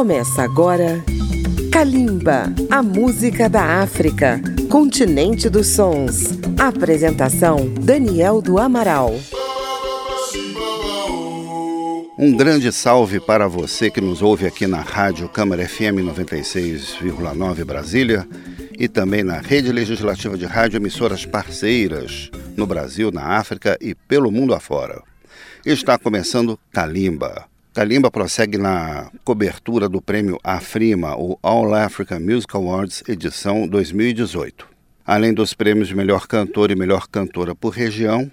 Começa agora Kalimba, a música da África, continente dos sons. Apresentação Daniel do Amaral. Um grande salve para você que nos ouve aqui na Rádio Câmara FM 96,9 Brasília e também na rede legislativa de rádio emissoras parceiras no Brasil, na África e pelo mundo afora. Está começando Kalimba, Kalimba prossegue na cobertura do prêmio AFRIMA, o All Africa Music Awards, edição 2018. Além dos prêmios de melhor cantor e melhor cantora por região,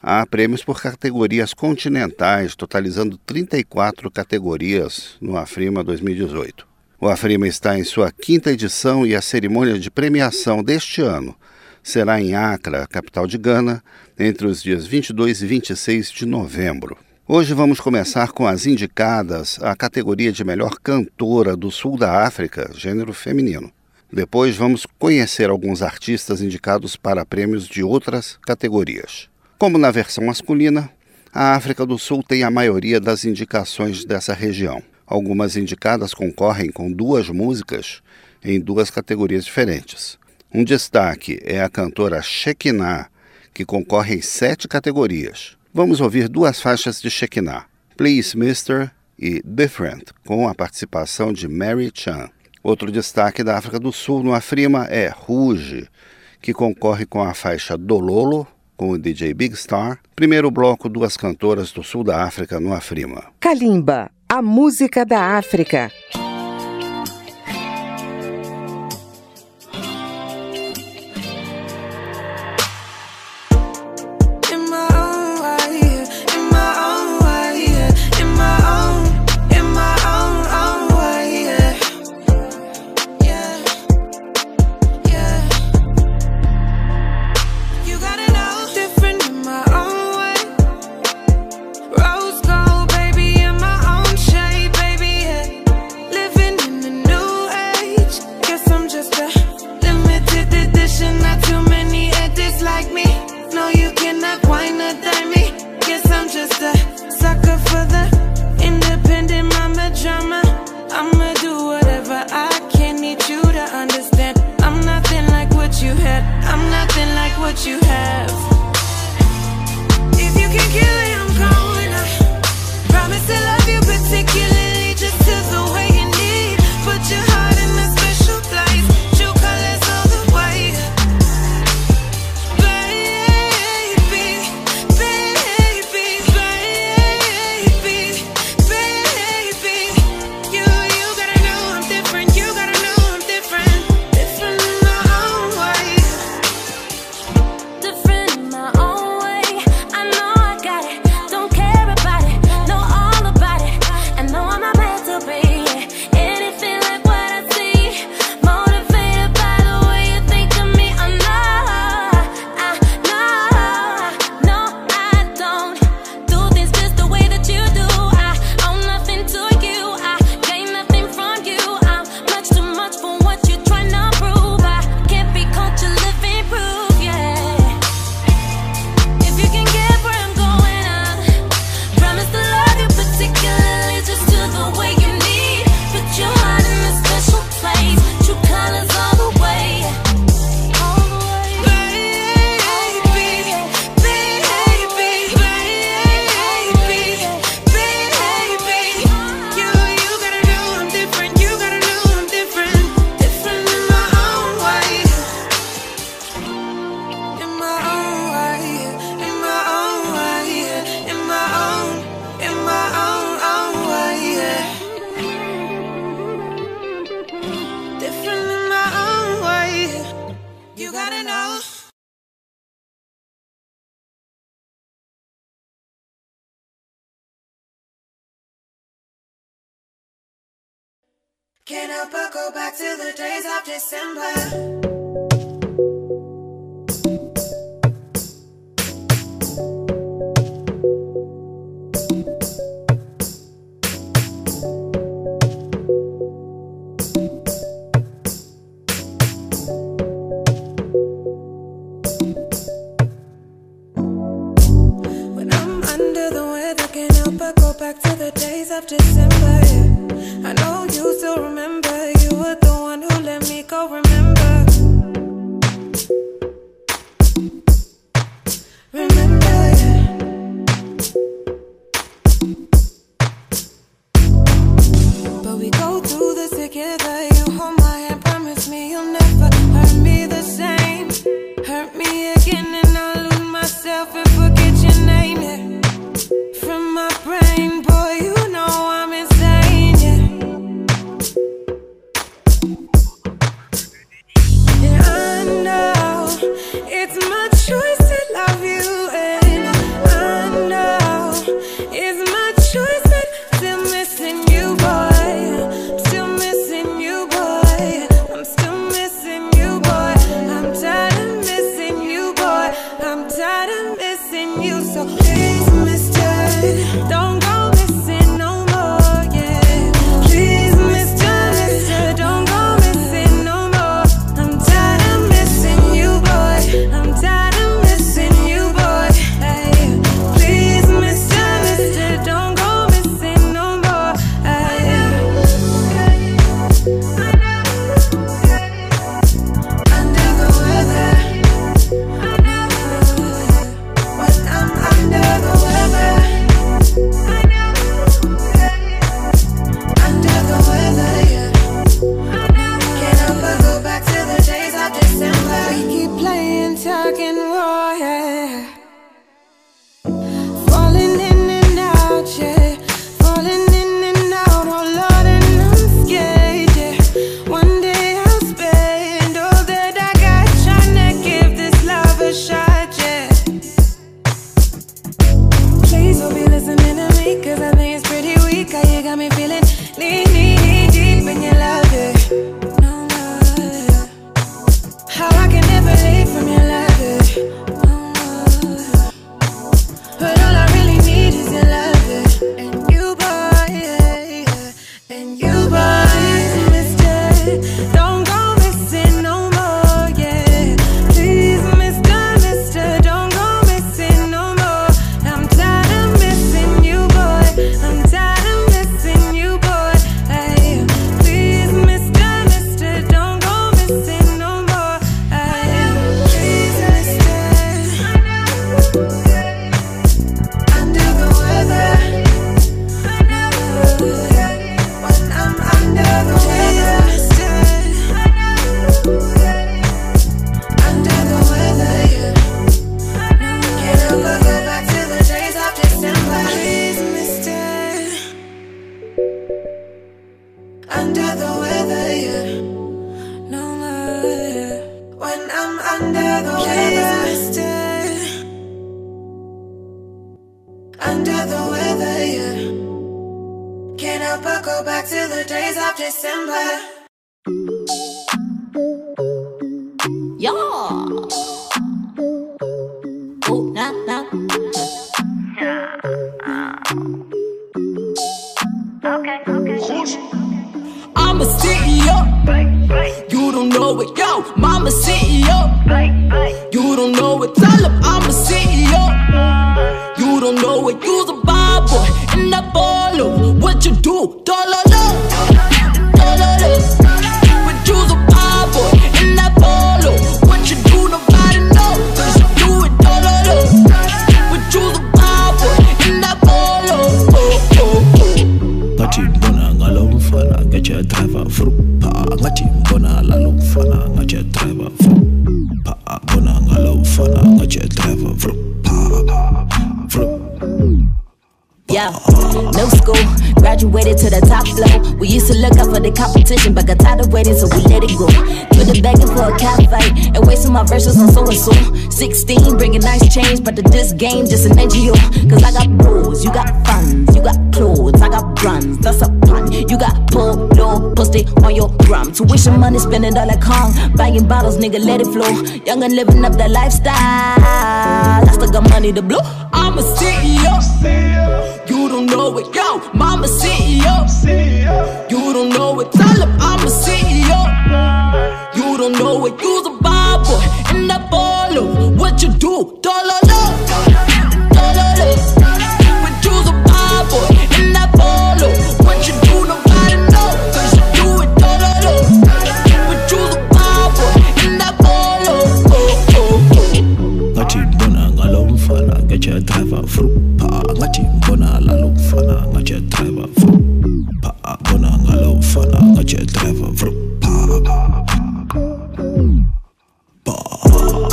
há prêmios por categorias continentais, totalizando 34 categorias no AFRIMA 2018. O AFRIMA está em sua quinta edição e a cerimônia de premiação deste ano será em Accra, capital de Gana, entre os dias 22 e 26 de novembro. Hoje vamos começar com as indicadas à categoria de melhor cantora do sul da África, gênero feminino. Depois vamos conhecer alguns artistas indicados para prêmios de outras categorias. Como na versão masculina, a África do Sul tem a maioria das indicações dessa região. Algumas indicadas concorrem com duas músicas em duas categorias diferentes. Um destaque é a cantora Shekinah, que concorre em sete categorias. Vamos ouvir duas faixas de Shekinah, Please Mister e Different, com a participação de Mary Chan. Outro destaque da África do Sul no Afrima é Ruge, que concorre com a faixa Dololo, com o DJ Big Star. Primeiro bloco, duas cantoras do sul da África no Afrima. Kalimba, a música da África. Can I go back to the days of December? under the weather, yeah. No more. Yeah. When I'm under the weather, mister. Under the weather, yeah. Can I go back to the days of December? Yeah, school, graduated to the top floor. We used to look up for the competition, but got tired of waiting, so we let it go. To the begging for a cat fight, and wasting my verses on so and so. 16, bringing nice change, but the this game, just an NGO. Cause I got rules, you got fun got clothes, I got brands, that's a plan. You got polo, post it on your gram. Tuition money, spending all like Kong. Buying bottles, nigga, let it flow. Young and living up that lifestyle. I still got money to blow. I'm a CEO. You don't know it, yo. Mama CEO. You don't know it, tell him I'm a CEO. You don't know it, you's a bad boy. In the polo, what you do? dollar dollar dololo.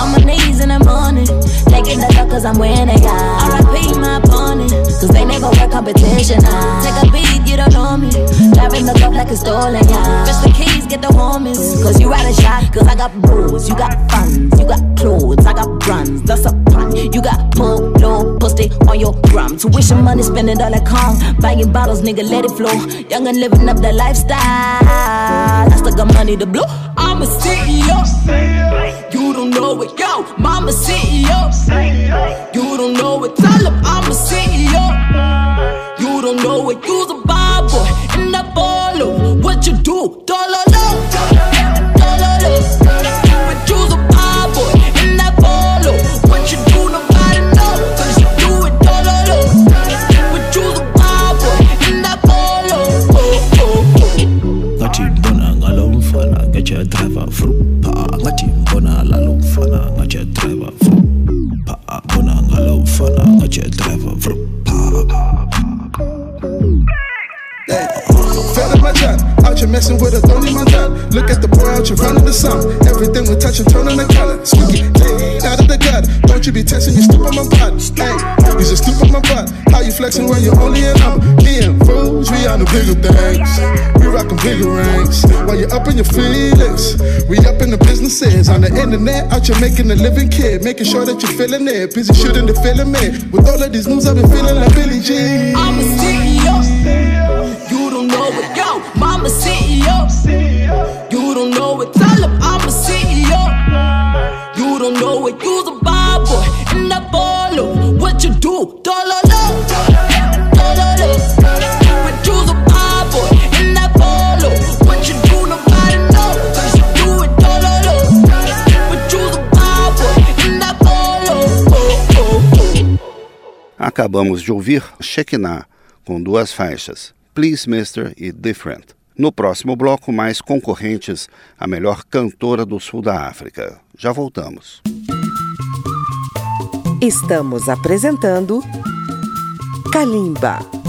On my knees in the morning, taking the duck cause I'm winning, yeah. RIP my opponent, cause they never wear competition, yeah. Take a beat, you don't know me. Driving the cup like it's stolen, yeah. Fetch the keys, get the homies, cause you out of shot, cause I got bros, you got funds, you got clothes, I got brands, that's a pun. You got pull it on your gram. Tuition money, spending all I can, Buying bottles, nigga, let it flow. Young and living up that lifestyle. I still got money to blow. I'm a CEO. You don't know it, yo. Mama CEO. You don't know it, tell him I'm a CEO. You don't know it, you's a bad boy. And I follow what you do, dollar. and run into Everything we touch and turn on the color. Squeaky, out of the gutter. Don't you be testing, you stupid my butt. Hey, you just stupid my butt. How you flexing when you're only in up? Me and fools, we on the bigger things. We rockin' bigger ranks. While you're up in your feelings, we up in the businesses. On the internet, out you making a living kid. Making sure that you're feeling it. Busy shooting the feeling man. With all of these moves, I've been feeling like Billy Jean. Acabamos de ouvir Shekinah, com duas faixas, Please Mister e Different. No próximo bloco, mais concorrentes a melhor cantora do sul da África. Já voltamos. Estamos apresentando Kalimba.